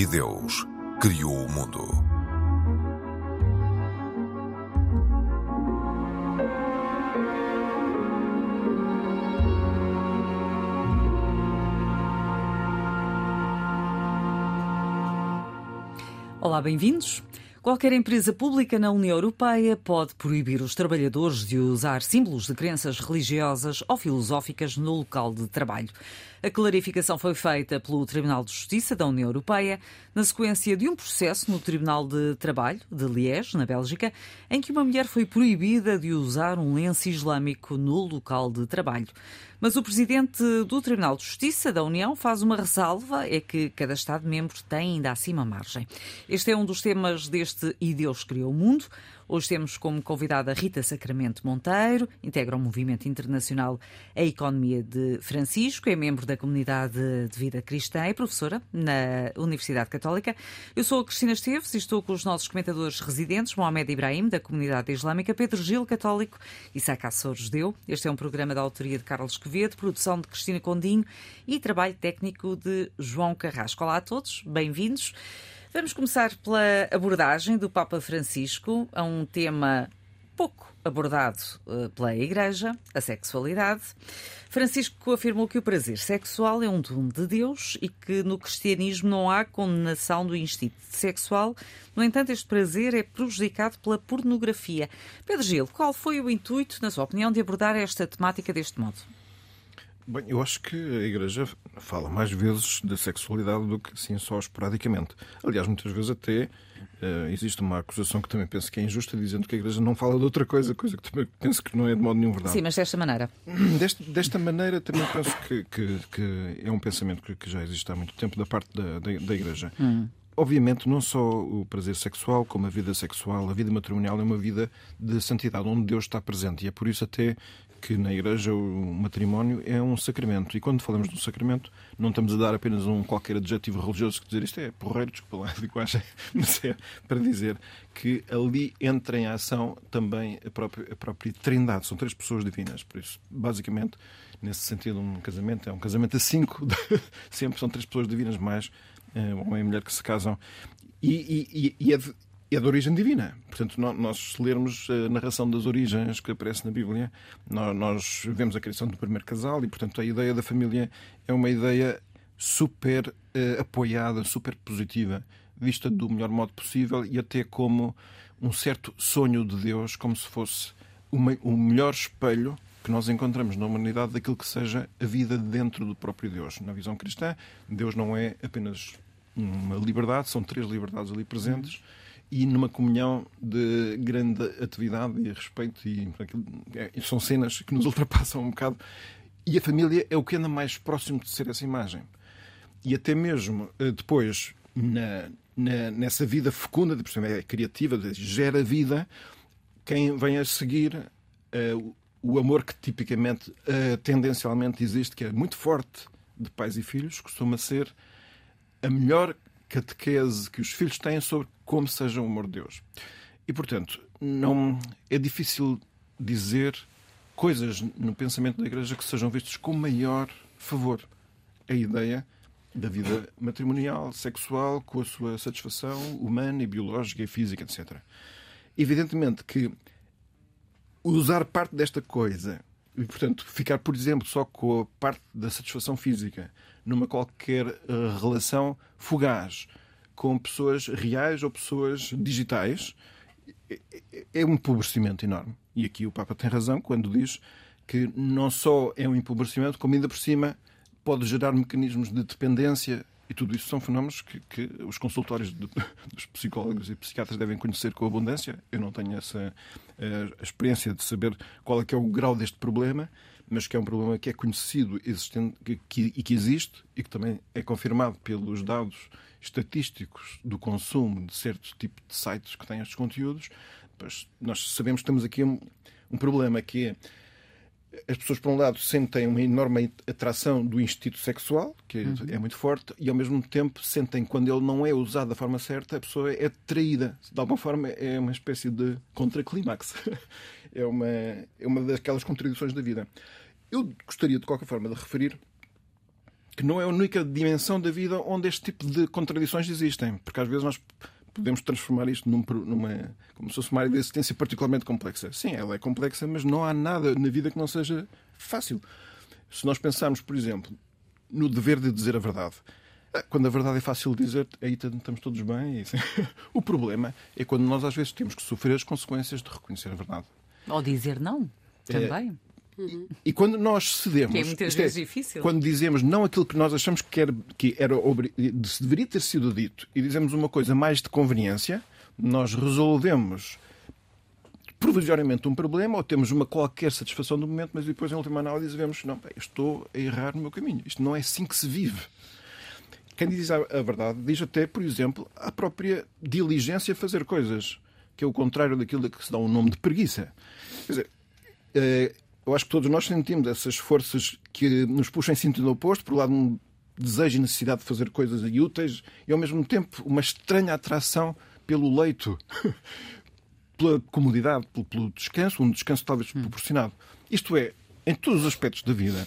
E Deus criou o mundo. Olá, bem-vindos. Qualquer empresa pública na União Europeia pode proibir os trabalhadores de usar símbolos de crenças religiosas ou filosóficas no local de trabalho. A clarificação foi feita pelo Tribunal de Justiça da União Europeia na sequência de um processo no Tribunal de Trabalho de Liège, na Bélgica, em que uma mulher foi proibida de usar um lenço islâmico no local de trabalho. Mas o presidente do Tribunal de Justiça da União faz uma ressalva: é que cada Estado-membro tem ainda acima margem. Este é um dos temas deste E Deus Criou o Mundo. Hoje temos como convidada Rita Sacramento Monteiro, integra o Movimento Internacional A Economia de Francisco, é membro da Comunidade de Vida Cristã e professora na Universidade Católica. Eu sou a Cristina Esteves e estou com os nossos comentadores residentes, Mohamed Ibrahim, da Comunidade Islâmica, Pedro Gil, católico, e Saca Açores Deu. Este é um programa da autoria de Carlos Quevedo, produção de Cristina Condinho e trabalho técnico de João Carrasco. Olá a todos, bem-vindos. Vamos começar pela abordagem do Papa Francisco a um tema pouco abordado uh, pela Igreja, a sexualidade. Francisco afirmou que o prazer sexual é um dom de Deus e que no cristianismo não há condenação do instinto sexual. No entanto, este prazer é prejudicado pela pornografia. Pedro Gil, qual foi o intuito, na sua opinião, de abordar esta temática deste modo? Bem, eu acho que a Igreja fala mais vezes da sexualidade do que assim só esporadicamente. Aliás, muitas vezes até uh, existe uma acusação que também penso que é injusta, dizendo que a Igreja não fala de outra coisa, coisa que também penso que não é de modo nenhum verdade. Sim, mas desta maneira. Desta, desta maneira também penso que, que, que, é um pensamento que, que, já existe há muito tempo da parte da, da, da Igreja. Hum. Obviamente, não só o prazer sexual, como a vida sexual, a vida matrimonial é uma vida de santidade, onde Deus está presente. E é por isso até que na Igreja o matrimónio é um sacramento. E quando falamos de um sacramento, não estamos a dar apenas um qualquer adjetivo religioso que dizer isto é porreiro, desculpa lá, digo, mas é para dizer que ali entra em ação também a própria, a própria trindade. São três pessoas divinas. Por isso, basicamente, nesse sentido, um casamento é um casamento a cinco. Sempre são três pessoas divinas mais eh, homem e mulher que se casam. E, e, e é de, é de origem divina. Portanto, nós, se lermos a narração das origens que aparece na Bíblia, nós, vemos a criação do primeiro casal e, portanto, a ideia da família é uma ideia super uh, apoiada, super positiva, vista do melhor modo possível e até como um certo sonho de Deus, como se fosse o melhor espelho que nós encontramos na humanidade daquilo que seja a vida dentro do próprio Deus. Na visão cristã, Deus não é apenas uma liberdade, são três liberdades ali presentes. Uhum e numa comunhão de grande atividade e respeito. E, é, são cenas que nos ultrapassam um bocado. E a família é o que anda mais próximo de ser essa imagem. E até mesmo eh, depois, na, na, nessa vida fecunda, de é criativa, gera vida, quem vem a seguir uh, o amor que tipicamente, uh, tendencialmente existe, que é muito forte de pais e filhos, costuma ser a melhor catequese que os filhos têm sobre como seja o amor de Deus. E, portanto, não é difícil dizer coisas no pensamento da Igreja que sejam vistas com maior favor. A ideia da vida matrimonial, sexual, com a sua satisfação humana e biológica e física, etc. Evidentemente que usar parte desta coisa e, portanto, ficar, por exemplo, só com a parte da satisfação física numa qualquer uh, relação fugaz com pessoas reais ou pessoas digitais é, é, é um empobrecimento enorme. E aqui o Papa tem razão quando diz que não só é um empobrecimento, como ainda por cima pode gerar mecanismos de dependência e tudo isso são fenómenos que, que os consultórios de, dos psicólogos e psiquiatras devem conhecer com abundância. Eu não tenho essa uh, experiência de saber qual é que é o grau deste problema, mas que é um problema que é conhecido existente, que, e que existe e que também é confirmado pelos dados estatísticos do consumo de certos tipos de sites que têm estes conteúdos. Pois nós sabemos que temos aqui um, um problema que é as pessoas, por um lado, sentem uma enorme atração do instinto sexual, que uhum. é muito forte, e ao mesmo tempo sentem, quando ele não é usado da forma certa, a pessoa é traída. De alguma forma, é uma espécie de contraclímax. é, uma, é uma daquelas contradições da vida. Eu gostaria, de qualquer forma, de referir que não é a única dimensão da vida onde este tipo de contradições existem. Porque às vezes nós podemos transformar isto num, numa. como se fosse uma área de existência particularmente complexa. Sim, ela é complexa, mas não há nada na vida que não seja fácil. Se nós pensarmos, por exemplo, no dever de dizer a verdade. Quando a verdade é fácil de dizer, aí estamos todos bem. o problema é quando nós às vezes temos que sofrer as consequências de reconhecer a verdade. Ou dizer não, também. É... Uhum. E quando nós cedemos. Que é muitas vezes é, difícil. Quando dizemos não aquilo que nós achamos que era, que era deveria ter sido dito e dizemos uma coisa mais de conveniência, nós resolvemos provisoriamente um problema ou temos uma qualquer satisfação do momento, mas depois, em última análise, vemos não, bem, estou a errar no meu caminho. Isto não é assim que se vive. Quem diz a verdade diz até, por exemplo, a própria diligência a fazer coisas, que é o contrário daquilo que se dá um nome de preguiça. Quer dizer, eh, eu acho que todos nós sentimos essas forças que nos puxam em sentido oposto, por um lado, um desejo e necessidade de fazer coisas úteis e, ao mesmo tempo, uma estranha atração pelo leito, pela comodidade, pelo, descanso, um descanso talvez hum. proporcionado. Isto é, em todos os aspectos da vida,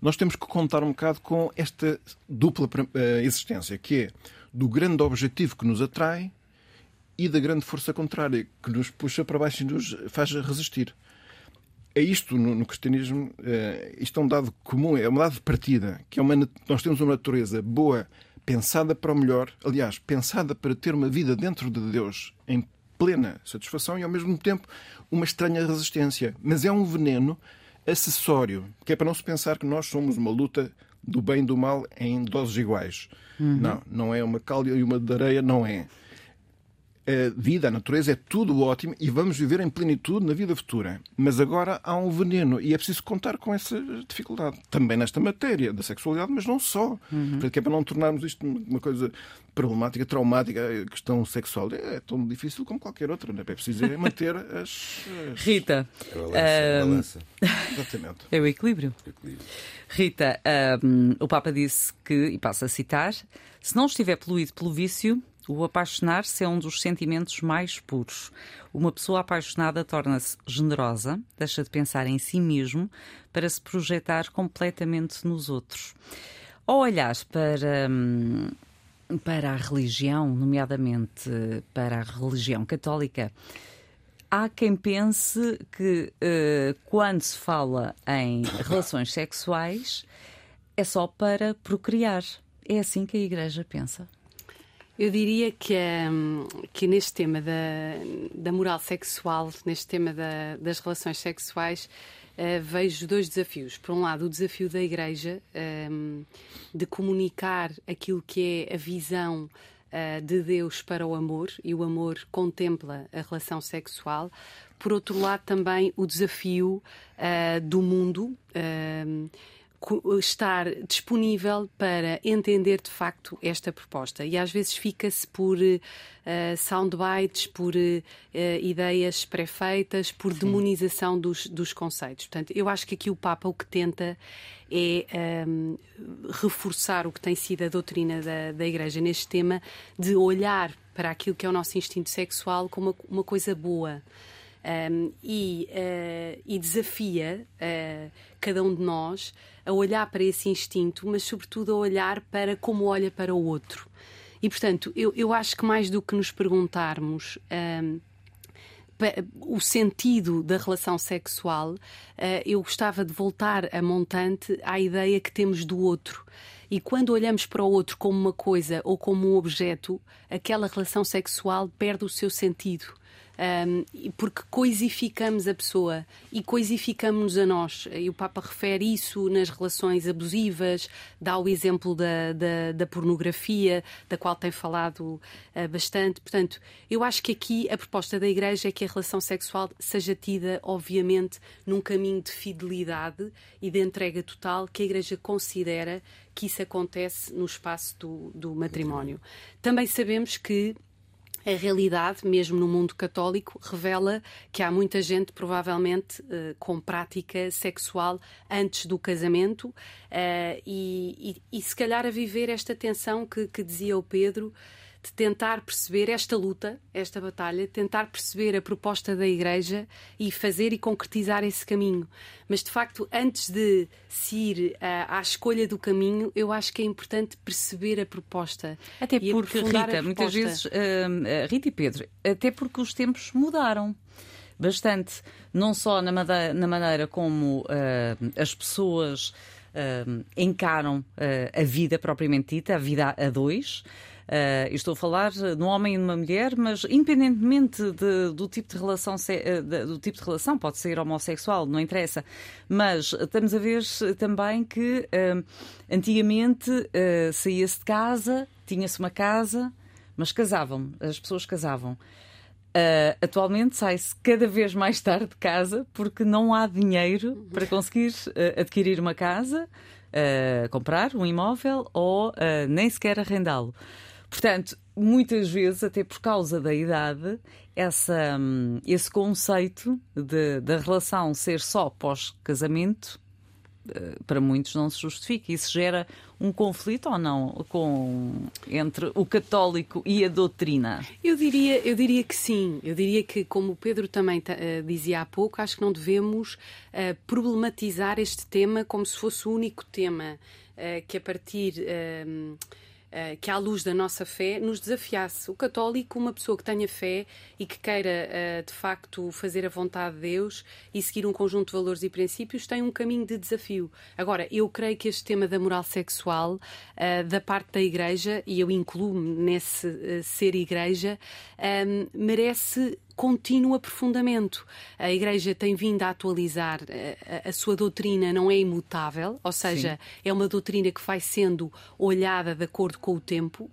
nós temos que contar um bocado com esta dupla uh, existência, que é do grande objetivo que nos atrai e da grande força contrária, que nos puxa para baixo e nos faz resistir. É isto no, no cristianismo, uh, isto é um dado comum, é um dado de partida, que é uma, nós temos uma natureza boa, pensada para o melhor, aliás, pensada para ter uma vida dentro de Deus em plena satisfação e ao mesmo tempo uma estranha resistência. Mas é um veneno acessório, que é para não se pensar que nós somos uma luta do bem e do mal em doses iguais. Uhum. Não, não é uma cal e uma de areia, não é a vida, a natureza é tudo ótimo e vamos viver em plenitude na vida futura. Mas agora há um veneno e é preciso contar com essa dificuldade. Também nesta matéria da sexualidade, mas não só. Uhum. Porque é para não tornarmos isto uma coisa problemática, traumática, a questão sexual é tão difícil como qualquer outra. Não é, é preciso é manter as, as... Rita. A balança, a balança. Exatamente. É o equilíbrio. O equilíbrio. Rita, um, o Papa disse que, e passo a citar, se não estiver poluído pelo vício, o apaixonar-se é um dos sentimentos mais puros. Uma pessoa apaixonada torna-se generosa, deixa de pensar em si mesmo para se projetar completamente nos outros. Ao olhar para, hum, para a religião, nomeadamente para a religião católica, há quem pense que uh, quando se fala em relações sexuais é só para procriar. É assim que a Igreja pensa. Eu diria que, um, que neste tema da, da moral sexual, neste tema da, das relações sexuais, uh, vejo dois desafios. Por um lado, o desafio da Igreja um, de comunicar aquilo que é a visão uh, de Deus para o amor, e o amor contempla a relação sexual. Por outro lado, também o desafio uh, do mundo hum, estar disponível para entender de facto esta proposta. E às vezes fica-se por uh, soundbites, por uh, ideias pré-feitas, por Sim. demonização dos, dos conceitos. Portanto, eu acho que aqui o Papa o que tenta é um, ehm, reforçar o que tem sido a doutrina da, da Igreja neste tema, de olhar para aquilo que é o nosso instinto sexual como uma, uma coisa boa um, e, uh, e, desafia uh, cada um de nós a olhar para esse instinto, mas sobretudo a olhar para como olha para o outro. E portanto, eu, eu acho que mais do que nos perguntarmos. Um, o sentido da relação sexual, eu gostava de voltar a montante à ideia que temos do outro. E quando olhamos para o outro como uma coisa ou como um objeto, aquela relação sexual perde o seu sentido um, porque coisificamos a pessoa e coisificamos-nos a nós. E o Papa refere isso nas relações abusivas, dá o exemplo da, da, da pornografia, da qual tem falado uh, bastante. Portanto, eu acho que aqui a proposta da Igreja é que a relação sexual seja tida, obviamente, num caminho de fidelidade e de entrega total que a Igreja considera que isso acontece no espaço do, do matrimónio. Também sabemos que a realidade, mesmo no mundo católico, revela que há muita gente, provavelmente, eh, com prática sexual antes do casamento. Eh, e, e, e, se calhar, a viver esta tensão que, que dizia o Pedro de tentar perceber esta luta, esta batalha, tentar perceber a proposta da Igreja e fazer e concretizar esse caminho. Mas, de facto, antes de se ir uh, à escolha do caminho, eu acho que é importante perceber a proposta. Até porque, Rita, muitas vezes, uh, Rita e Pedro, até porque os tempos mudaram bastante, não só na maneira, na maneira como uh, as pessoas uh, encaram uh, a vida propriamente dita, a vida a dois. Uh, estou a falar de um homem e de uma mulher, mas independentemente de, do tipo de relação, do tipo de relação, pode ser homossexual, não interessa. Mas estamos a ver também que uh, antigamente uh, saía-se de casa, tinha-se uma casa, mas casavam, as pessoas casavam. Uh, atualmente sai-se cada vez mais tarde de casa porque não há dinheiro para conseguir uh, adquirir uma casa, uh, comprar um imóvel ou nem sequer arrendá-lo. Portanto, muitas vezes, até por causa da idade, essa, um, esse conceito da relação ser só pós-casamento eh, para muitos não se justifica. Isso gera um conflito ou não com, entre o católico e a doutrina? Eu diria, eu diria que sim. Eu diria que, como o Pedro também uh, dizia há pouco, acho que não devemos uh, problematizar este tema como se fosse o único tema uh, que a partir eh, que, à luz da nossa fé, nos desafiasse. O católico, uma pessoa que tenha fé e que queira, eh, de facto, fazer a vontade de Deus e seguir um conjunto de valores e princípios, tem um caminho de desafio. Agora, eu creio que este tema da moral sexual, eh, da parte da Igreja, e eu incluo-me nesse ser Igreja, merece contínuo aprofundamento. A Igreja tem vindo a atualizar a, eh, a, a sua doutrina, não é imutável, ou seja, Sim. é uma doutrina que vai sendo olhada de acordo com o tempo uh,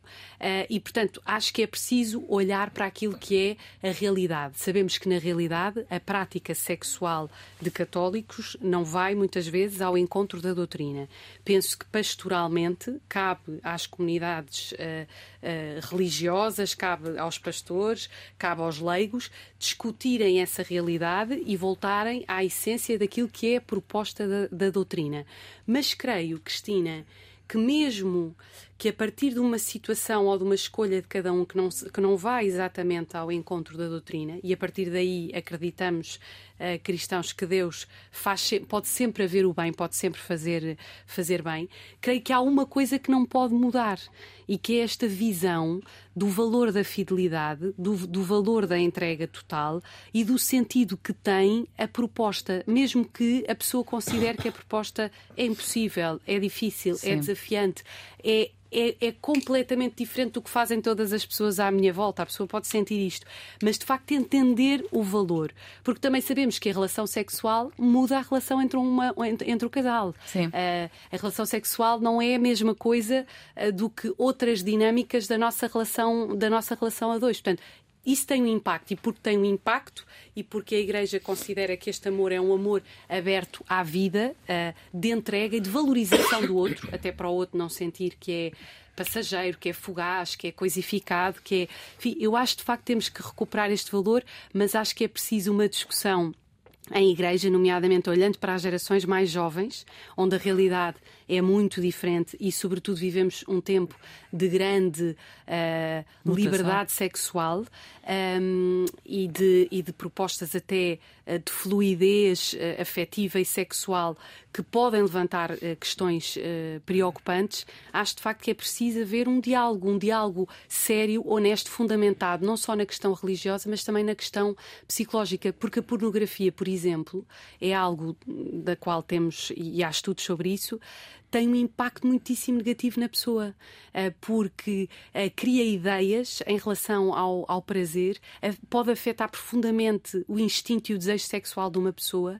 e, portanto, acho que é preciso olhar para aquilo que é a realidade. Sabemos que, na realidade, a prática sexual de católicos não vai, muitas vezes, ao encontro da doutrina. Penso que, pastoralmente, cabe às comunidades uh, uh, religiosas, cabe aos pastores, cabe aos leigos discutirem essa realidade e voltarem à essência daquilo que é a proposta da, da doutrina. Mas creio, Cristina, que mesmo que a partir de uma situação ou de uma escolha de cada um que não, que não vai exatamente ao encontro da doutrina, e a partir daí acreditamos uh, cristãos que Deus faz, pode sempre haver o bem, pode sempre fazer, fazer bem, creio que há uma coisa que não pode mudar e que é esta visão do valor da fidelidade, do, do valor da entrega total e do sentido que tem a proposta, mesmo que a pessoa considere que a proposta é impossível, é difícil, é Sim. é desafiante, é é, é, completamente diferente do que fazem todas as pessoas à minha volta. A pessoa pode sentir isto, mas de facto entender o valor. Porque também sabemos que a relação sexual muda a relação entre, uma, entre, entre o casal. Sim. Uh, a relação sexual não é a mesma coisa uh, do que outras dinâmicas da nossa relação, da nossa relação a dois. Portanto, isso tem um impacto, e porque tem um impacto, e porque a Igreja considera que este amor é um amor aberto à vida, uh, de entrega e de valorização do outro, até para o outro não sentir que é passageiro, que é fugaz, que é coisificado, que é. Enfim, eu acho de facto que temos que recuperar este valor, mas acho que é preciso uma discussão em igreja, nomeadamente olhando para as gerações mais jovens, onde a realidade é muito diferente e, sobretudo, vivemos um tempo de grande uh, liberdade sexual um, e, de, e, de, propostas até uh, de fluidez uh, afetiva e sexual que podem levantar questões preocupantes, acho de facto que é preciso haver um diálogo, um diálogo sério, honesto, fundamentado, não só na questão religiosa, mas também na questão psicológica, porque a pornografia, por exemplo, é algo da qual temos, e há estudos sobre isso, tem um impacto muitíssimo negativo na pessoa, eh, porque eh, cria ideias em relação ao, ao prazer, pode afetar profundamente o instinto e o desejo sexual de uma pessoa,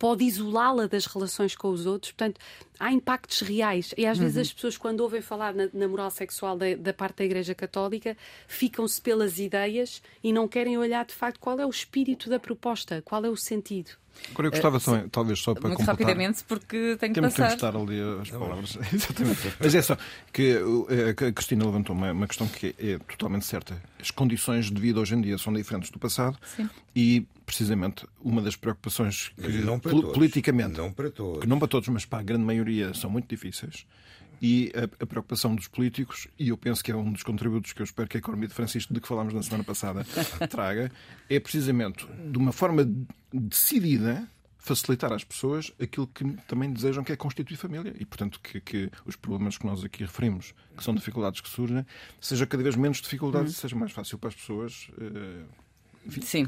pode isolá-la das relações com os outros. Portanto, há impactos reais. E às vezes uhum. as pessoas, quando ouvem falar na, na moral sexual da, da, parte da Igreja Católica, ficam-se pelas ideias e não querem olhar de facto qual é o espírito da proposta, qual é o sentido. Agora eu gostava uh, talvez só para Muito completar. rapidamente, porque tenho que passar. estar ali as palavras. Exatamente. Mas é só que eh, a Cristina levantou uma, uma questão que é, é totalmente certa. As condições de vida hoje em dia são diferentes do passado Sim. e precisamente uma das preocupações que não politicamente não para todos. que não para todos, mas para a grande maioria são muito difíceis e a, a, preocupação dos políticos, e eu penso que é um dos contributos que eu espero que a economia de Francisco, de que falámos na semana passada, traga, é precisamente de uma forma decidida facilitar às pessoas aquilo que também desejam, que é constituir família. E, portanto, que, que os problemas que nós aqui referimos, que são dificuldades que surgem, seja cada vez menos dificuldades, hum. seja mais fácil para as pessoas. Uh, Sim.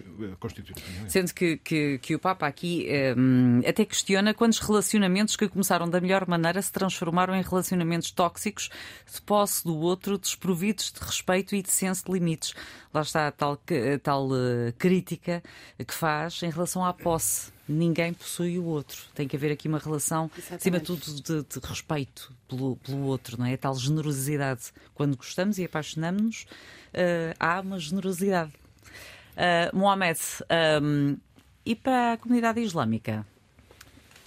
É? Sendo que, que, que, o Papa aqui um, até questiona quando os relacionamentos que começaram da melhor maneira se transformaram em relacionamentos tóxicos, de posse do outro, desprovidos de respeito e de senso de limites. Lá está a tal, a tal uh, crítica que faz em relação à posse. Ninguém possui o outro. Tem que haver aqui uma relação, Exatamente. acima de tudo, de, de respeito pelo, pelo, outro, não é? A tal generosidade. Quando gostamos e apaixonamos-nos, uh, há uma generosidade. Uh, Mohamed, um, e para a comunidade islâmica?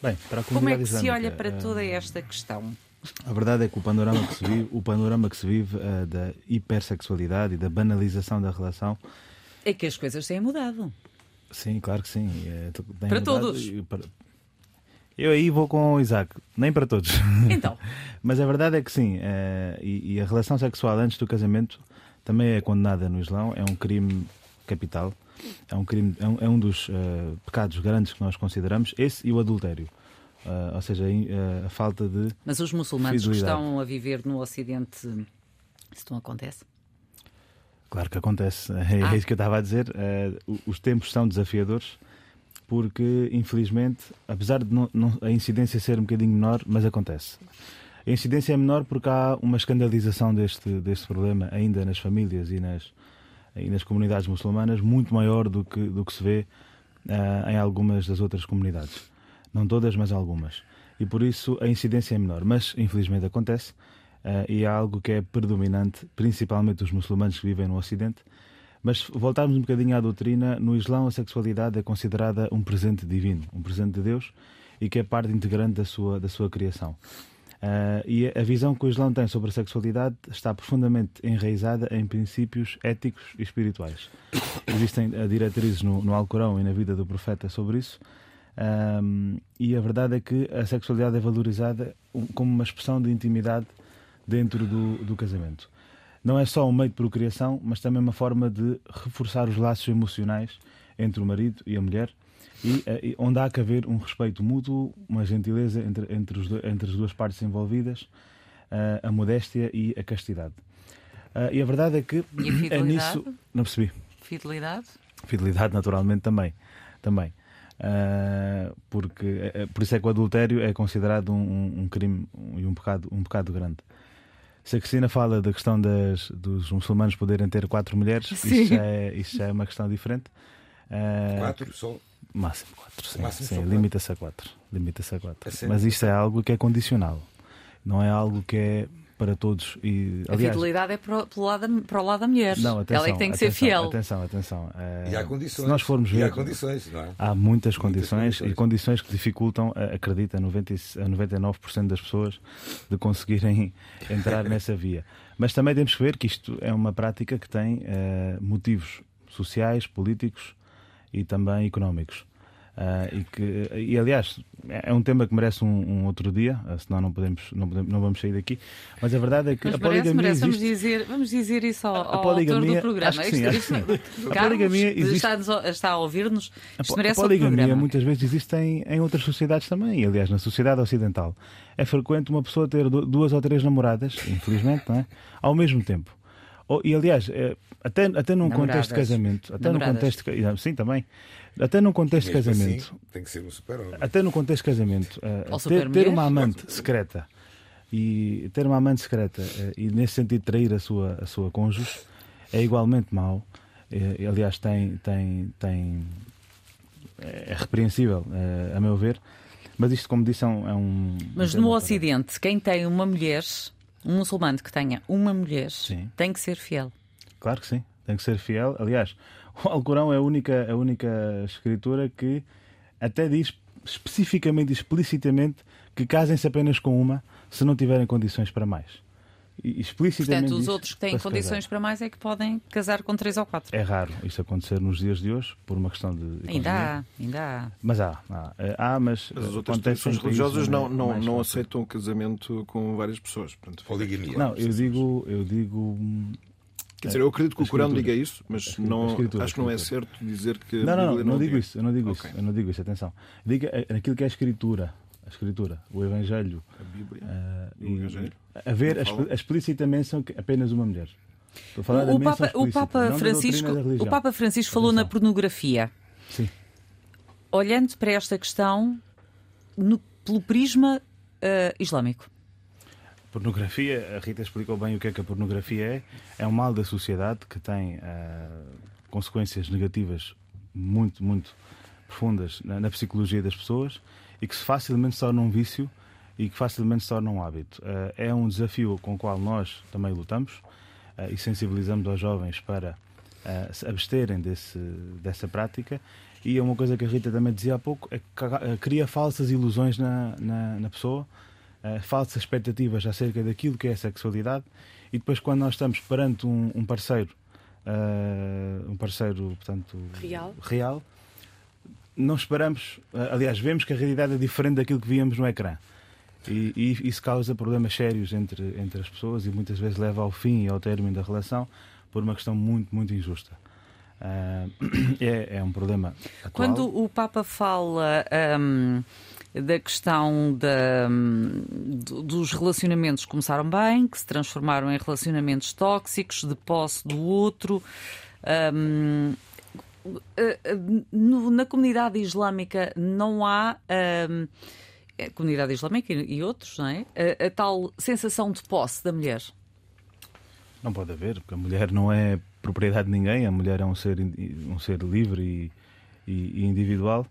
Bem, para a comunidade Como é que islâmica, se olha para toda esta questão? A verdade é que o panorama que se vive, o panorama que se vive uh, da hipersexualidade e da banalização da relação é que as coisas têm mudado. Sim, claro que sim. É, para todos. Para... Eu aí vou com o Isaac, nem para todos. Então. Mas a verdade é que sim. É, e, e, a relação sexual antes do casamento também é condenada no Islão. É um crime capital. É um crime, é um, é um dos uh, pecados grandes que nós consideramos, esse e o adultério. Uh, ou seja, a, a falta de. Mas os muçulmanos que estão a viver no Ocidente, isso não acontece? Claro que acontece. É ah. isso que eu estava a dizer. Uh, os tempos são desafiadores porque, infelizmente, apesar de não, não, a incidência ser um bocadinho menor, mas acontece. A incidência é menor porque há uma escandalização deste, deste problema ainda nas famílias e nas, e nas comunidades muçulmanas muito maior do que, do que se vê uh, em algumas das outras comunidades. Não todas, mas algumas. E por isso a incidência é menor. Mas infelizmente acontece uh, e é algo que é predominante, principalmente os muçulmanos que vivem no Ocidente. Mas voltarmos um bocadinho à doutrina, no Islão a sexualidade é considerada um presente divino, um presente de Deus e que é parte integrante da sua, da sua criação. Uh, e a visão que o Islão tem sobre a sexualidade está profundamente enraizada em princípios éticos e espirituais. Existem uh, diretrizes no, no Alcorão e na vida do profeta sobre isso. Um, e a verdade é que a sexualidade é valorizada como uma expressão de intimidade dentro do, do casamento. Não é só um meio de procriação, mas também uma forma de reforçar os laços emocionais entre o marido e a mulher eh, e, onde há que haver um respeito mútuo, uma gentileza entre, entre, os, entre as duas partes envolvidas, uh, a modéstia e a castidade. Uh, e a verdade é que e a é nisso. Não percebi. Fidelidade? Fidelidade, naturalmente, também. também. Uh, porque por isso é que o adultério é considerado um, um crime e um, um pecado, um pecado grande. Se a Cristina fala da questão das, dos muçulmanos poderem ter quatro mulheres, isso já, é, isso já é uma questão diferente. Uh, quatro são Máximo 4, sim. Máximo sim limita-se a 4. Limita-se a 4. É Mas isto é algo que é condicional. Não é algo que é para todos. E, aliás, a fidelidade é para o, lado, para o lado da mulher. Não, atenção, Ela é que tem que atenção, ser fiel. Atenção, atenção. É, e há condições. Se nós formos ver, há condições, não é? Há muitas condições, muitas condições. e condições que dificultam, acredita, 90, a 99% das pessoas de conseguirem entrar nessa via. Mas também temos que ver que isto é uma prática que tem uh, motivos sociais, políticos e também económicos. Uh, e, que, e aliás, é um tema que merece um, um outro dia, uh, senão não, podemos, não, podemos, não vamos sair daqui. Mas a verdade é que Mas a poligamia. Merece, vamos, dizer, vamos dizer isso ao, ao autor do programa. Acho que sim, acho que sim. a poligamia existe... está, está a ouvir-nos. A poligamia muitas vezes existe em, em outras sociedades também, e, aliás, na sociedade ocidental. É frequente uma pessoa ter duas ou três namoradas, infelizmente, não é? ao mesmo tempo. Oh, e aliás, é, até, até num Namoradas. contexto de casamento, até num contexto sim também, até num contexto de casamento, assim, tem que ser um super -homem. até num contexto de casamento, uh, ter, ter, uma amante secreta e ter uma amante secreta uh, e nesse sentido trair a sua a sua cônjuge é igualmente mau. Uh, aliás, tem tem tem é repreensível, a meu ver. Mas isto, como disse, é um. É um Mas no Ocidente, quem tem uma mulher um muçulmano que tenha uma mulher sim. tem que ser fiel. Claro que sim, tem que ser fiel. Aliás, o Alcorão é a única, a única escritura que até diz especificamente, explicitamente, que casem-se apenas com uma se não tiverem condições para mais. Explicitamente. Portanto, os outros que têm para condições para mais é que podem casar com três ou quatro. É raro isso acontecer nos dias de hoje, por uma questão de. Ainda há, ainda há. Mas há, há, há mas, mas as outras tradições religiosas não, não, não aceitam o casamento com várias pessoas. Portanto, Poligamia. Não, eu digo, eu digo Quer dizer, eu acredito que o Corão diga isso, mas não, acho que não é certo dizer que. Não, não, não, não digo isso, eu não digo okay. isso, eu não digo isso, atenção. Diga aquilo que é a escritura, a escritura, o Evangelho. A Bíblia. Uh, o Evangelho. A, a explícita menção que apenas uma mulher. Estou a falar o, da Papa, o Papa Francisco, o Papa Francisco falou na pornografia. Sim. Olhando para esta questão no, pelo prisma uh, islâmico. Pornografia, a Rita explicou bem o que é que a pornografia é. É um mal da sociedade que tem uh, consequências negativas muito, muito profundas na, na, psicologia das pessoas e que facilmente se torna um vício e que facilmente se torna um hábito. Uh, é um desafio com o qual nós também lutamos uh, e sensibilizamos aos jovens para se absterem desse, dessa prática. E é uma coisa que a Rita também dizia há pouco, é que cria falsas ilusões na, na, na pessoa falsas expectativas acerca daquilo que é a sexualidade e depois quando nós estamos perante um, um parceiro um parceiro portanto real, real não esperamos uh, aliás vemos que a realidade é diferente daquilo que víamos no ecrã e, e, isso causa problemas sérios entre, entre as pessoas e muitas vezes leva ao fim e ao término da relação por uma questão muito, muito injusta. Uh, é, é, um problema. Atual. Quando o Papa fala um, da questão da, dos relacionamentos começaram bem, que se transformaram em relacionamentos tóxicos, de posse do outro. Um, eh, eh, na comunidade islâmica não há. Um, a comunidade islâmica e outros, não é? A, a, tal sensação de posse da mulher. Não pode haver, porque a mulher não é propriedade de ninguém, a mulher é um ser, um ser livre e, e, e individual.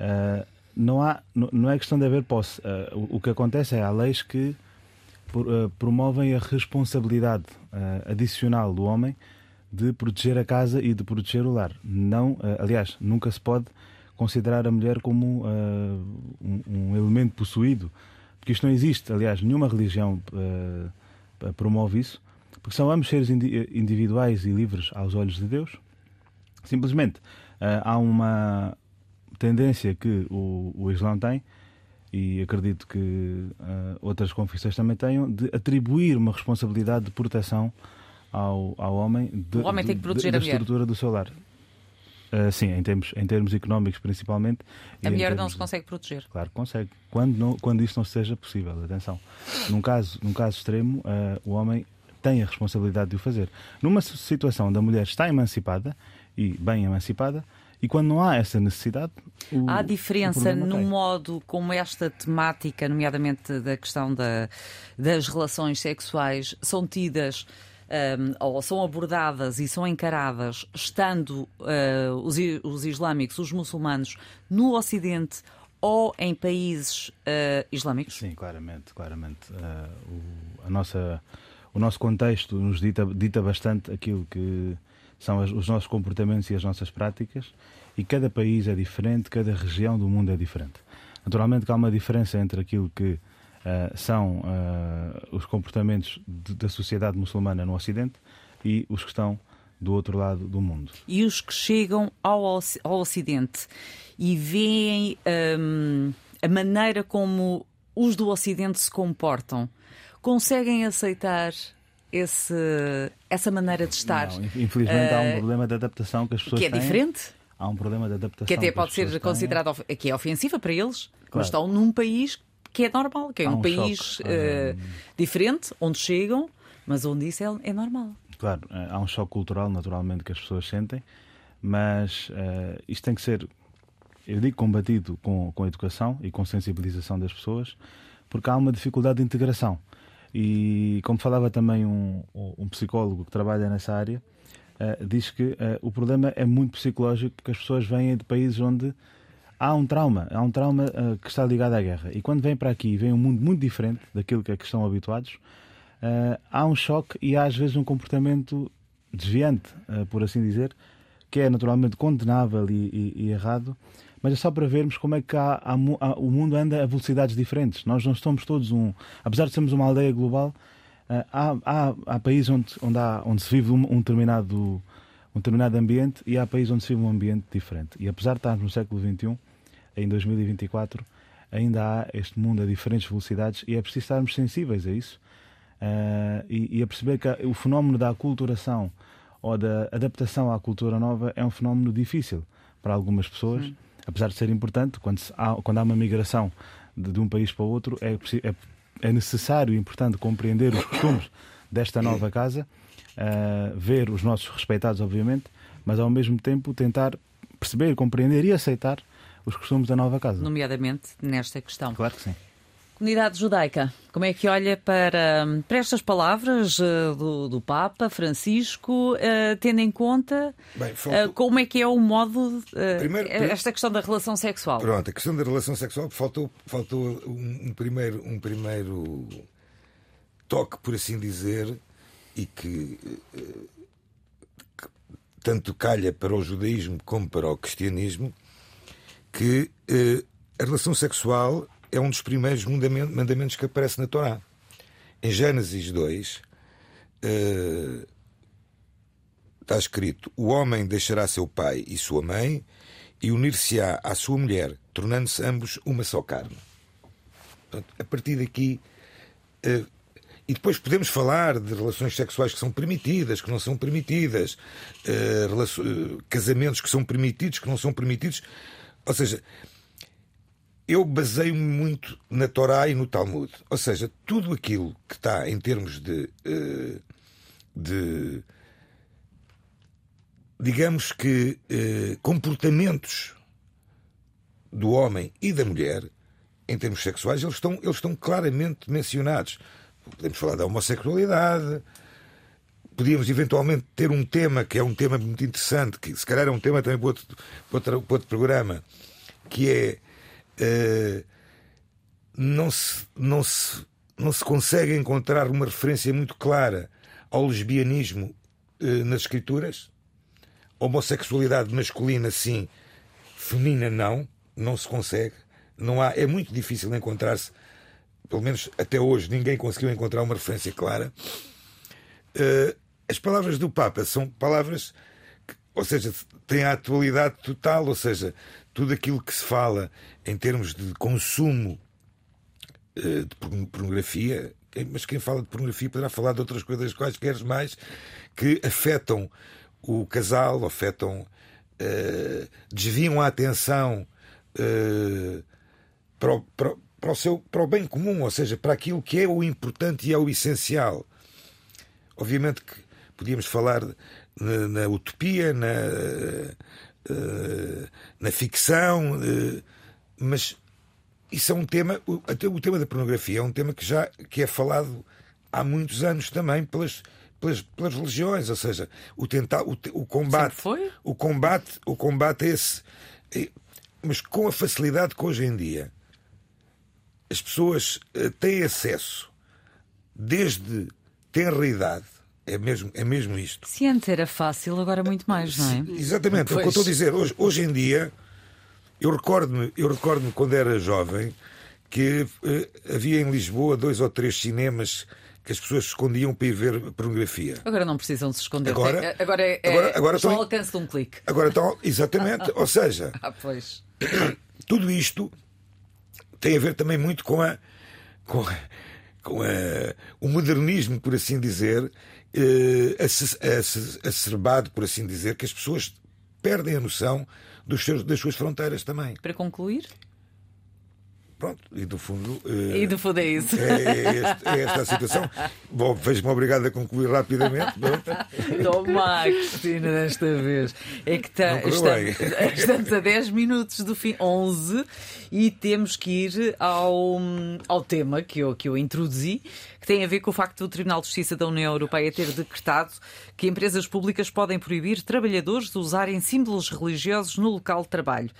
Uh, não, há, não é questão de haver posse. Uh, o, o, que acontece é há leis que promovem a responsabilidade uh, adicional do homem de proteger a casa e de proteger o lar. Não, aliás, nunca se pode considerar a mulher como um, um, elemento possuído, porque isto não existe. Aliás, nenhuma religião promove isso, porque são ambos seres individuais e livres aos olhos de Deus. Simplesmente há uma tendência que o, o Islão tem, e acredito que uh, outras confissões também tenham, de atribuir uma responsabilidade de proteção ao, ao homem, de, homem de, a da estrutura do seu lar. Uh, sim, em termos, em termos económicos principalmente. A mulher não se consegue proteger. Claro que consegue, quando, não, quando isso não seja possível. Atenção. Num caso, num caso extremo, uh, o homem tem a responsabilidade de o fazer. Numa situação da mulher está emancipada, e bem emancipada, e quando não há essa necessidade. O, há diferença no modo como esta temática, nomeadamente da questão da, das relações sexuais, são tidas. Um, ou são abordadas e são encaradas estando uh, os, os islâmicos, os muçulmanos, no Ocidente ou em países uh, islâmicos? Sim, claramente, claramente. Uh, o, a nossa, o nosso contexto nos dita, dita bastante aquilo que são os nossos comportamentos e as nossas práticas, e cada país é diferente, cada região do mundo é diferente. Naturalmente que há uma diferença entre aquilo que uh, são uh, os comportamentos de, da sociedade muçulmana no Ocidente e os que estão do outro lado do mundo. E os que chegam ao, ao Ocidente e veem um, a maneira como os do Ocidente se comportam, conseguem aceitar esse, essa maneira de estar. Não, infelizmente uh, há um eh, problema de adaptação que as pessoas Que é têm. diferente? Há um problema de adaptação. Que até pode que ser considerado que é ofensiva para eles, claro. mas estão num país que é normal, que é um, um, país uh, diferente, onde chegam, mas onde isso é, é, normal. Claro, eh, há um choque cultural, naturalmente, que as pessoas sentem, mas uh, isto tem que ser, eu digo, combatido com, com a educação e com sensibilização das pessoas, porque há uma dificuldade de integração. E como falava também um, um psicólogo que trabalha nessa área, uh, diz que uh, o problema é muito psicológico porque as pessoas vêm de países onde há um trauma, há um trauma uh, que está ligado à guerra. E quando vêm para aqui vêm um mundo muito diferente daquilo que, é que estão habituados, há um choque e há às vezes um comportamento desviante, por assim dizer, que é naturalmente condenável e, e, e errado, mas é só para vermos como é que há, há, há, o mundo anda a velocidades diferentes. Nós não estamos todos um. Apesar de sermos uma aldeia global, há, há, países onde, onde, onde se vive um, um, determinado, um determinado ambiente e há países onde se vive um ambiente diferente. E apesar de estarmos no século XXI, em 2024, ainda há este mundo a diferentes velocidades e é preciso estarmos sensíveis a isso uh, e, e, a perceber que o fenómeno da aculturação ou da adaptação à cultura nova é um fenómeno difícil para algumas pessoas, Sim. apesar de ser importante, quando há, quando há uma migração de, de um país para o outro, é, é, é necessário e importante compreender os costumes desta nova casa, uh, ver os nossos respeitados, obviamente, mas ao mesmo tempo tentar perceber, compreender e aceitar os costumes da nova casa. Nomeadamente nesta questão. Claro que sim. Comunidade judaica, como é que olha para, para estas palavras uh, do, do, Papa Francisco, uh, tendo em conta Bem, faltou... uh, como é que é o modo, primeiro, esta questão da relação sexual? Pronto, a questão da relação sexual faltou, faltou um, um primeiro, um primeiro toque, por assim dizer, e que, que tanto calha para o judaísmo como para o cristianismo, que a relação sexual é um dos primeiros mandamentos que aparece na Torá. Em Gênesis 2 uh, eh, está escrito: O homem deixará seu pai e sua mãe e unir-se-á à sua mulher, tornando-se ambos uma só carne. Portanto, a partir daqui. Uh, e depois podemos falar de relações sexuais que são permitidas, que não são permitidas, uh, casamentos que são permitidos, que não são permitidos. Ou seja, eu baseio-me muito na Torá e no Talmud. Ou seja, tudo aquilo que está em termos de. Eh, de digamos que. Eh, comportamentos do homem e da mulher, em termos sexuais, eles estão, eles estão claramente mencionados. Podemos falar da homossexualidade. Podíamos eventualmente ter um tema que é um tema muito interessante, que se calhar é um tema também para outro, para outro, para outro programa, que é uh, não, se, não, se, não se consegue encontrar uma referência muito clara ao lesbianismo uh, nas escrituras. Homossexualidade masculina, sim, feminina, não. Não se consegue. Não há, é muito difícil encontrar-se, pelo menos até hoje, ninguém conseguiu encontrar uma referência clara. Uh, as palavras do Papa são palavras que, ou seja, têm a atualidade total, ou seja, tudo aquilo que se fala em termos de consumo eh, de pornografia, mas quem fala de pornografia poderá falar de outras coisas quaisquer mais que afetam o casal, afetam, uh, desviam a atenção uh, para, o, para, para, o seu, para o bem comum, ou seja, para aquilo que é o importante e é o essencial. Obviamente que podíamos falar na, na utopia, na, eh, na ficção, eh, mas isso é um tema, até o tema da pornografia é um tema que já que é falado há muitos anos também pelas, pelas, pelas religiões, ou seja, o tentar o, o combate, o combate, o combate a esse, eh, mas com a facilidade que hoje em dia as pessoas têm acesso desde tenra idade é mesmo, é mesmo isto. Se antes era fácil, agora muito mais, não é? Exatamente, pois. é o que eu estou a dizer. Hoje, hoje em dia, eu recordo-me eu recordo quando era jovem que uh, havia em Lisboa dois ou três cinemas que as pessoas se escondiam para ir ver pornografia. Agora não precisam se esconder. Agora, agora é, agora, é agora estão, ao alcance de um clique. Agora estão, exatamente. ou seja, ah, pois. tudo isto tem a ver também muito com a, com, a, com a, o modernismo, por assim dizer, eh, acerbado, por assim dizer, que as pessoas perdem a noção dos seus, das suas fronteiras também. Para concluir? Pronto, e do fundo. E do fundo é isso. É, é, este, é esta a situação. Bom, vejo-me obrigado a concluir rapidamente. Toma, Cristina, desta vez. É que tá, estamos, estamos, a 10 minutos do fim, 11, e temos que ir ao, ao tema que eu, que eu introduzi, que tem a ver com o facto do Tribunal de Justiça da União Europeia ter decretado que empresas públicas podem proibir trabalhadores de usarem símbolos religiosos no local de trabalho.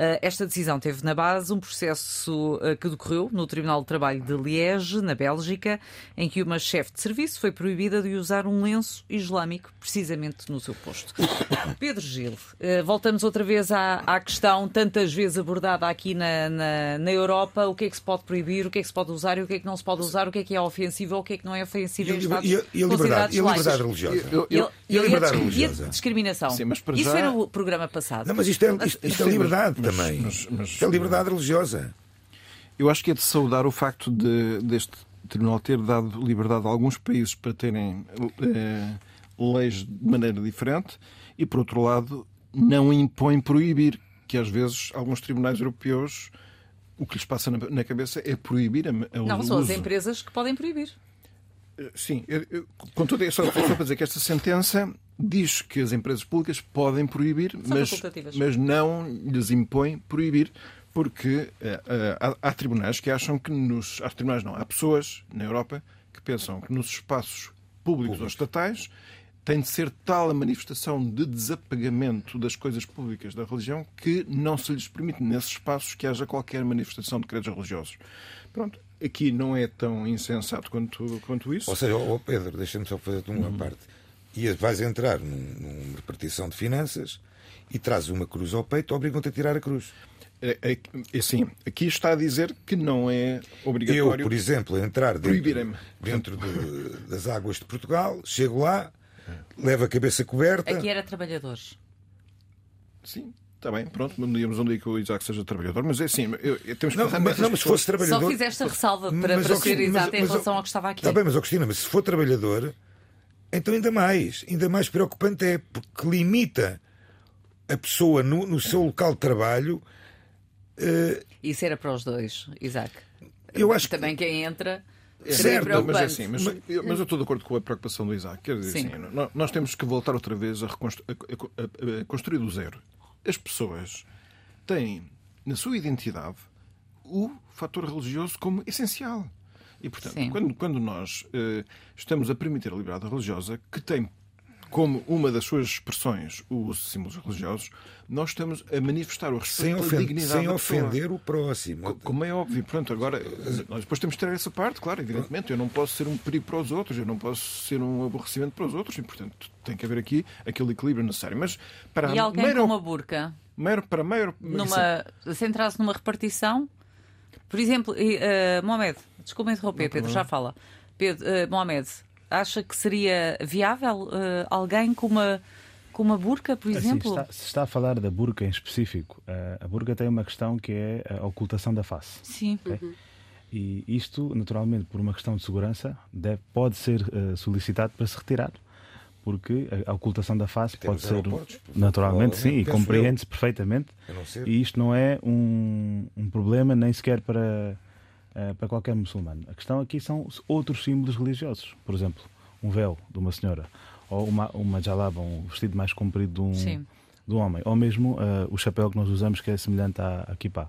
Eh, esta decisão teve na base um processo eh, que decorreu no Tribunal de Trabalho de Liege, na Bélgica, em que uma chefe de serviço foi proibida de usar um lenço islâmico precisamente no seu posto. Pedro Gil, eh, voltamos outra vez à, à questão tantas vezes abordada aqui na, na, na, Europa: o que é que se pode proibir, o que é que se pode usar e o que é que não se pode usar, o que é que é ofensivo ou o que é que não é ofensivo e, e, a, e a liberdade, e a liberdade religiosa. Eu, eu, e a liberdade religiosa. E a discriminação. Sim, mas Isso já... era o programa passado. Não, mas isto é, isto, isto é liberdade também. Mas, mas, é liberdade religiosa. Eu acho que é de saudar o facto de, deste tribunal ter dado liberdade a alguns países para terem eh, leis de maneira diferente e, por outro lado, não impõe proibir, que às vezes alguns tribunais europeus o que lhes passa na, na cabeça é proibir a, a Não, são as empresas que podem proibir. Eh, sim, eu, eu, contudo, é só, só para dizer que esta sentença diz que as empresas públicas podem proibir, mas, mas não lhes impõe proibir, porque uh, há, há, tribunais que acham que nos. Há tribunais não, há pessoas na Europa que pensam que nos espaços públicos Público. ou estatais tem de ser tal a manifestação de desapagamento das coisas públicas da religião que não se lhes permite nesses espaços que haja qualquer manifestação de credos religiosos. Pronto, aqui não é tão insensato quanto, quanto isso. Ou seja, oh Pedro, deixa-me só fazer uma uhum. parte e vais entrar num, numa repartição de finanças e traz uma cruz ao peito, obrigam-te a tirar a cruz. É, é, é, assim, aqui está a dizer que não é obrigatório. Eu, por exemplo, entrar dentro, dentro de, das águas de Portugal, chego lá, levo a cabeça coberta. Aqui era trabalhadores. Sim, Está bem, pronto, não digamos um dia que o Isaac seja trabalhador, mas é assim, eu, eu, temos que não, mas, não, mas se fosse trabalhador. Só fizeste a ressalva para, para ser exato em relação ao que estava aqui. Está bem, mas, oh, Cristina, mas se for trabalhador, então, ainda mais, ainda mais preocupante é porque limita a pessoa no, no seu local de trabalho. Uh... Isso era para os dois, Isaac. Eu acho Também que... quem entra. É certo, mas é assim, mas, eu, mas eu estou de acordo com a preocupação do Isaac. Quer dizer, assim, nós temos que voltar outra vez a, reconstru... a, a, a construir do zero. As pessoas têm na sua identidade o fator religioso como essencial. E, portanto, quando, quando nós uh, estamos a permitir a liberdade religiosa, que tem como uma das suas expressões os símbolos religiosos, nós estamos a manifestar o respeito sem, dignidade sem ofender o próximo. Como é óbvio. Pronto, agora, nós depois temos que ter essa parte, claro, evidentemente. Eu não posso ser um perigo para os outros, eu não posso ser um aborrecimento para os outros, e, portanto, tem que haver aqui aquele equilíbrio necessário. Mas para e alguém maior, com uma burca? Maior, para maior... Numa, se entrasse numa repartição, por exemplo, uh, Mohamed, desculpa interromper, não, Pedro, já fala. Pedro, uh, Mohamed, acha que seria viável uh, alguém com uma, com uma burca, por exemplo? Assim, está, se está a falar da burca em específico, uh, a burca tem uma questão que é a ocultação da face. Sim. Okay? Uhum. E isto, naturalmente, por uma questão de segurança, deve, pode ser solicitado para se retirar porque a ocultação da face pode ser naturalmente sim e compreende-se perfeitamente. E isto não é um, um problema nem sequer para uh, para qualquer muçulmano. A questão aqui são outros símbolos religiosos. Por exemplo um véu de uma senhora ou uma uma jalaba um vestido mais comprido de um sim. de um homem ou mesmo uh, o chapéu que nós usamos que é semelhante à, à kippah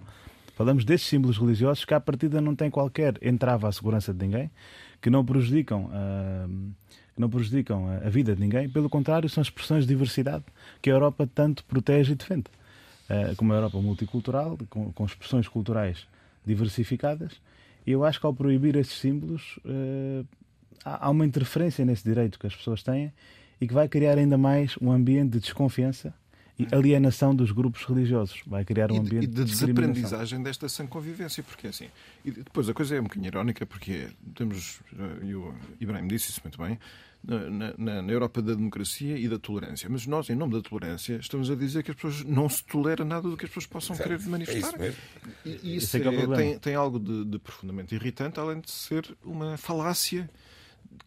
falamos destes símbolos religiosos que à partida não têm qualquer entrave à segurança de ninguém que não prejudicam uh, que não prejudicam a vida de ninguém, pelo contrário, são expressões de diversidade que a Europa tanto protege e defende. Eh, como a Europa multicultural, com, expressões culturais diversificadas, e eu acho que ao proibir esses símbolos eh, há uma interferência nesse direito que as pessoas têm e que vai criar ainda mais um ambiente de desconfiança alienação dos grupos religiosos. Vai criar um ambiente e de, de desaprendizagem desta sem convivência, porque é assim. E depois a coisa é um bocadinho irónica, porque temos, eh, e o Ibrahim disse isso muito bem, na, na, na, Europa da democracia e da tolerância. Mas nós, em nome da tolerância, estamos a dizer que as pessoas não se tolera nada do que as pessoas possam certo. querer manifestar. É isso e, e isso é, é tem, tem, algo de, de, profundamente irritante, além de ser uma falácia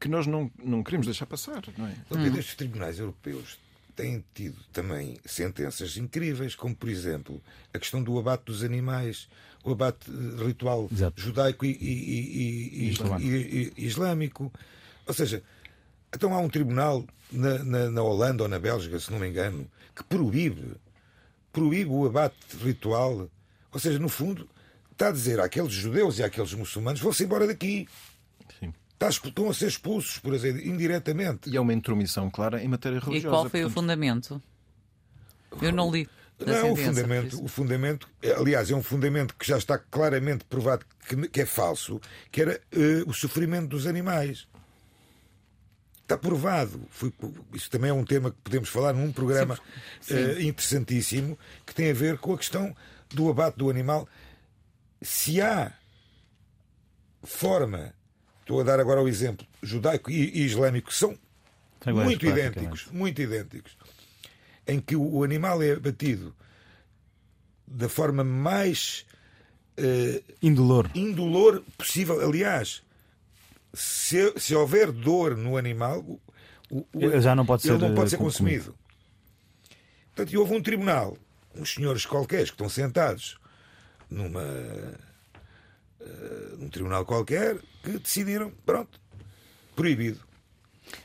que nós não, não queremos deixar passar. Não é? Hum. Estes tribunais europeus têm tido também sentenças incríveis, como por exemplo a questão do abate dos animais, o abate ritual Exato. judaico e, e, e, e, islâmico. Ou seja, então há um tribunal na, na, na, Holanda ou na Bélgica, se não me engano, que proíbe, proíbe o abate ritual. Ou seja, no fundo, está a dizer àqueles judeus e àqueles muçulmanos: vão-se embora daqui. Sim. estão a ser expulsos, por exemplo, indiretamente. E é uma intromissão clara em matéria religiosa. E qual foi portanto... o fundamento? Eu não li. Não, o fundamento, o fundamento, aliás, é um fundamento que já está claramente provado que, que é falso, que era uh, o sofrimento dos animais. Está provado. Foi, isso também é um tema que podemos falar num programa sim, sim. Uh, interessantíssimo que tem a ver com a questão do abate do animal. Se há forma, estou a dar agora o exemplo judaico e, islâmico, são muito idênticos, muito idênticos, em que o, animal é abatido da forma mais uh, indolor. indolor possível. Aliás, se, se houver dor no animal, o, o, já não pode ele ser, não pode ser eh, consumido. Portanto, e houve um tribunal, uns senhores qualquer que estão sentados numa num tribunal qualquer que decidiram, pronto, proibido.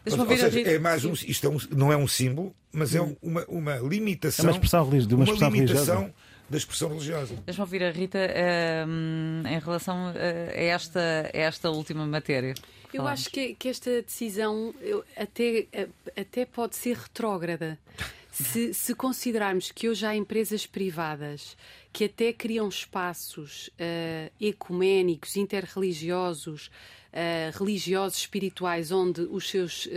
Ou, ou seja, é mais um, isto é um, não é um símbolo, mas é uma, uma limitação. É uma expressão religiosa. Uma, uma limitação religiosa. da expressão religiosa. Deixa-me ouvir a Rita uh, em relação uh, a, esta, a esta última matéria. Eu acho que, que esta decisão eu, até, até pode ser retrógrada. Se, se, considerarmos que hoje há empresas privadas que até criam espaços uh, ecuménicos, interreligiosos, uh, religiosos, espirituais, onde os seus uh,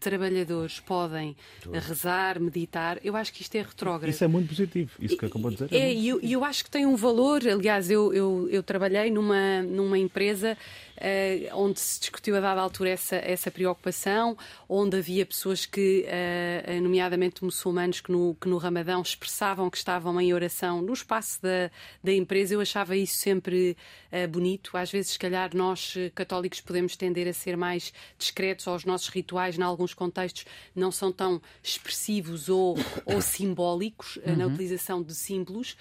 trabalhadores podem rezar, meditar, eu acho que isto é retrógrado. Isso é muito positivo, isso que acabou de dizer. É, e é eu, eu, acho que tem um valor. Aliás, eu, eu, eu trabalhei numa, numa empresa Uh, onde se discutiu a dada altura essa, essa preocupação, onde havia pessoas que, uh, nomeadamente muçulmanos, que no, que no Ramadão expressavam que estavam em oração no espaço da, da empresa. Eu achava isso sempre uh, bonito. Às vezes, se calhar, nós católicos podemos tender a ser mais discretos, ou os nossos rituais, em alguns contextos, não são tão expressivos ou, ou simbólicos uhum. na utilização de símbolos.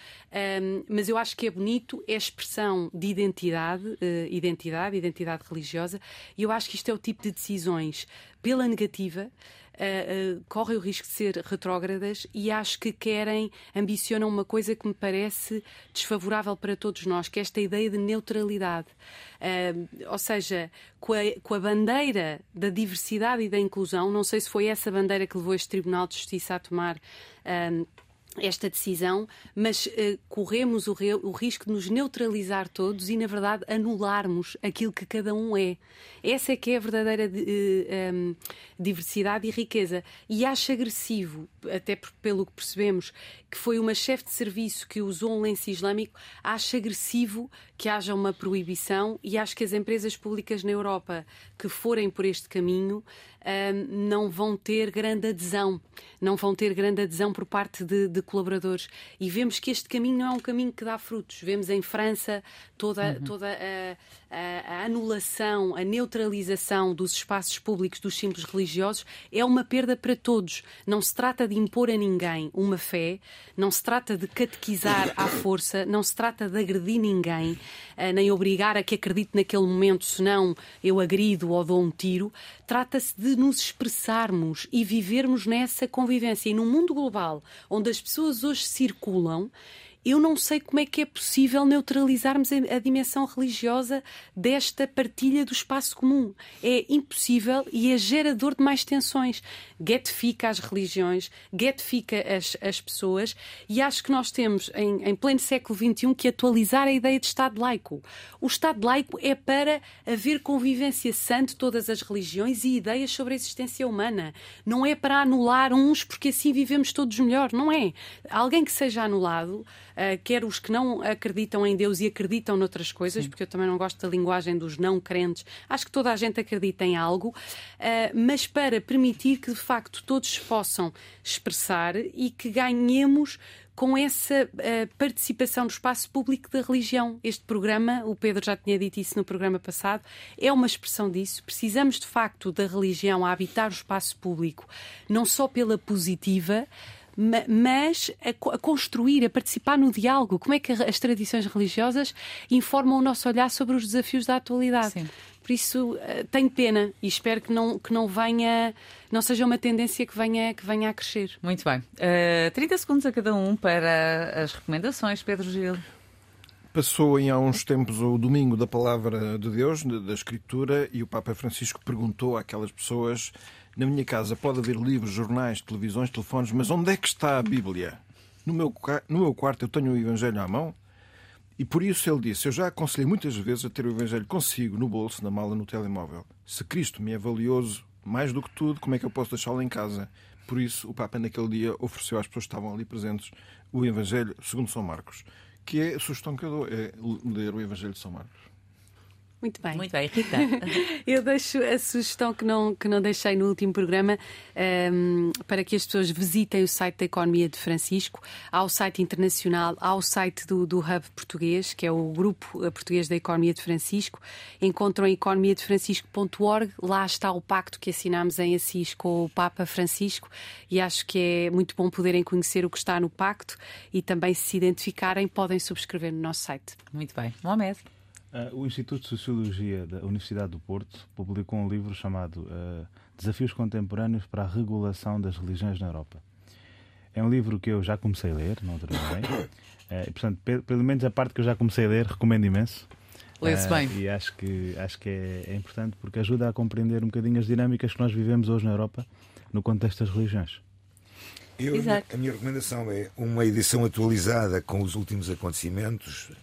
Um, mas eu acho que é bonito, é expressão de identidade, identidade identidade religiosa, e eu acho que isto é o tipo de decisões, pela negativa, Uh, uh, correm o risco de ser retrógradas e acho que querem, ambicionam uma coisa que me parece desfavorável para todos nós, que é esta ideia de neutralidade. Uh, ou seja, com a, com a, bandeira da diversidade e da inclusão, não sei se foi essa bandeira que levou este Tribunal de Justiça a tomar esta decisão, mas uh, corremos o, o, risco de nos neutralizar todos e, na verdade, anularmos aquilo que cada um é. Essa é que é a verdadeira de, uh, eh, um, ehm, diversidade e riqueza. E acho agressivo, até pelo que percebemos, que foi uma chefe de serviço que usou um lenço islâmico, acho agressivo que haja uma proibição e acho que as empresas públicas na Europa que forem por este caminho não vão ter grande adesão, não vão ter grande adesão por parte de, de, colaboradores. E vemos que este caminho não é um caminho que dá frutos. Vemos em França toda, uhum. toda a, a, a, anulação, a neutralização dos espaços públicos dos símbolos religiosos é uma perda para todos. Não se trata de impor a ninguém uma fé, não se trata de catequizar à força, não se trata de agredir ninguém, eh, nem obrigar a que acredite naquele momento, senão eu agrido ou dou um tiro. Trata-se de nos expressarmos e vivermos nessa convivência. E num mundo global onde as pessoas hoje circulam, eu não sei como é que é possível neutralizarmos a, dimensão religiosa desta partilha do espaço comum. É impossível e é gerador de mais tensões. Getifica as religiões, getifica as, as pessoas e acho que nós temos, em, em pleno século XXI, que atualizar a ideia de Estado laico. O Estado laico é para haver convivência sã de todas as religiões e ideias sobre a existência humana. Não é para anular uns porque assim vivemos todos melhor. Não é. Alguém que seja anulado uh, quer os que não acreditam em Deus e acreditam noutras coisas, Sim. porque eu também não gosto da linguagem dos não crentes. Acho que toda a gente acredita em algo, uh, mas para permitir que facto todos possam expressar e que ganhemos com essa uh, participação do espaço público da religião. Este programa, o Pedro já tinha dito isso no programa passado, é uma expressão disso. Precisamos de facto da religião a habitar o espaço público, não só pela positiva, mas a, construir, a participar no diálogo. Como é que as tradições religiosas informam o nosso olhar sobre os desafios da atualidade? Sim. Por isso eh, tenho pena e espero que não, que não venha, não seja uma tendência que venha, que venha a crescer. Muito bem. Uh, eh, 30 segundos a cada um para as recomendações, Pedro Gil. Passou em há uns tempos o domingo da Palavra de Deus, da Escritura, e o Papa Francisco perguntou àquelas pessoas: Na minha casa pode haver livros, jornais, televisões, telefones, mas onde é que está a Bíblia? No meu, no meu quarto eu tenho o Evangelho à mão? E por isso ele disse: Eu já aconselhei muitas vezes a ter o Evangelho consigo, no bolso, na mala, no telemóvel. Se Cristo me é valioso mais do que tudo, como é que eu posso deixá-lo em casa? Por isso, o Papa, naquele dia, ofereceu às pessoas que estavam ali presentes o Evangelho segundo São Marcos que é a sugestão que eu dou, é ler o Evangelho de São Marcos. Muito bem. Muito bem, Rita. Eu deixo a sugestão que não, que não deixei no último programa um, para que as pessoas visitem o site da Economia de Francisco, ao site internacional, ao site do, do Hub Português, que é o grupo português da Economia de Francisco. Encontram economiadefrancisco.org. Lá está o pacto que assinámos em Assis com o Papa Francisco e acho que é muito bom poderem conhecer o que está no pacto e também se identificarem, podem subscrever no nosso site. Muito bem. Mohamed. Uh, o Instituto de Sociologia da Universidade do Porto publicou um livro chamado uh, Desafios Contemporâneos para a Regulação das Religiões na Europa. É um livro que eu já comecei a ler, não terminei. Uh, e, portanto, pelo menos a parte que eu já comecei a ler, recomendo imenso. Lê-se bem. E acho que, acho que é, é, importante porque ajuda a compreender um bocadinho as dinâmicas que nós vivemos hoje na Europa no contexto das religiões. Eu, a minha recomendação é uma edição atualizada com os últimos acontecimentos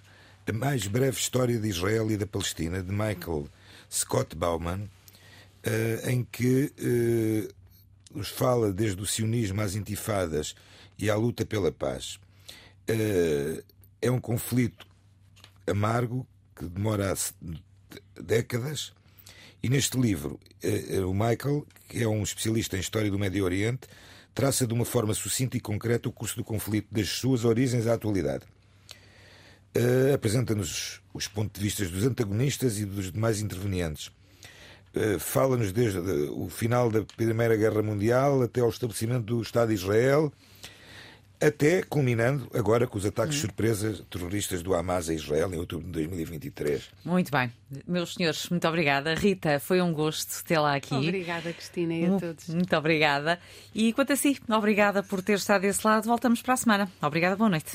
a mais breve história de Israel e da Palestina, de Michael Scott Bauman, uh, em que uh, nos fala desde o sionismo às intifadas e à luta pela paz. Uh, é um conflito amargo que demora décadas. E neste livro, o Michael, que é um especialista em história do Médio Oriente, traça de uma forma sucinta e concreta o curso do conflito, desde suas origens à atualidade uh, apresenta-nos os pontos de vista dos antagonistas e dos demais intervenientes. Uh, Fala-nos desde o final da Primeira Guerra Mundial até ao estabelecimento do Estado de Israel, até culminando agora com os ataques hum. surpresas terroristas do Hamas a Israel em outubro de 2023. Muito bem. Meus senhores, muito obrigada. Rita, foi um gosto tê-la aqui. Obrigada, Cristina, e a todos. Muito obrigada. E quanto a si, obrigada por ter estado desse lado. Voltamos para a semana. Obrigada, boa noite.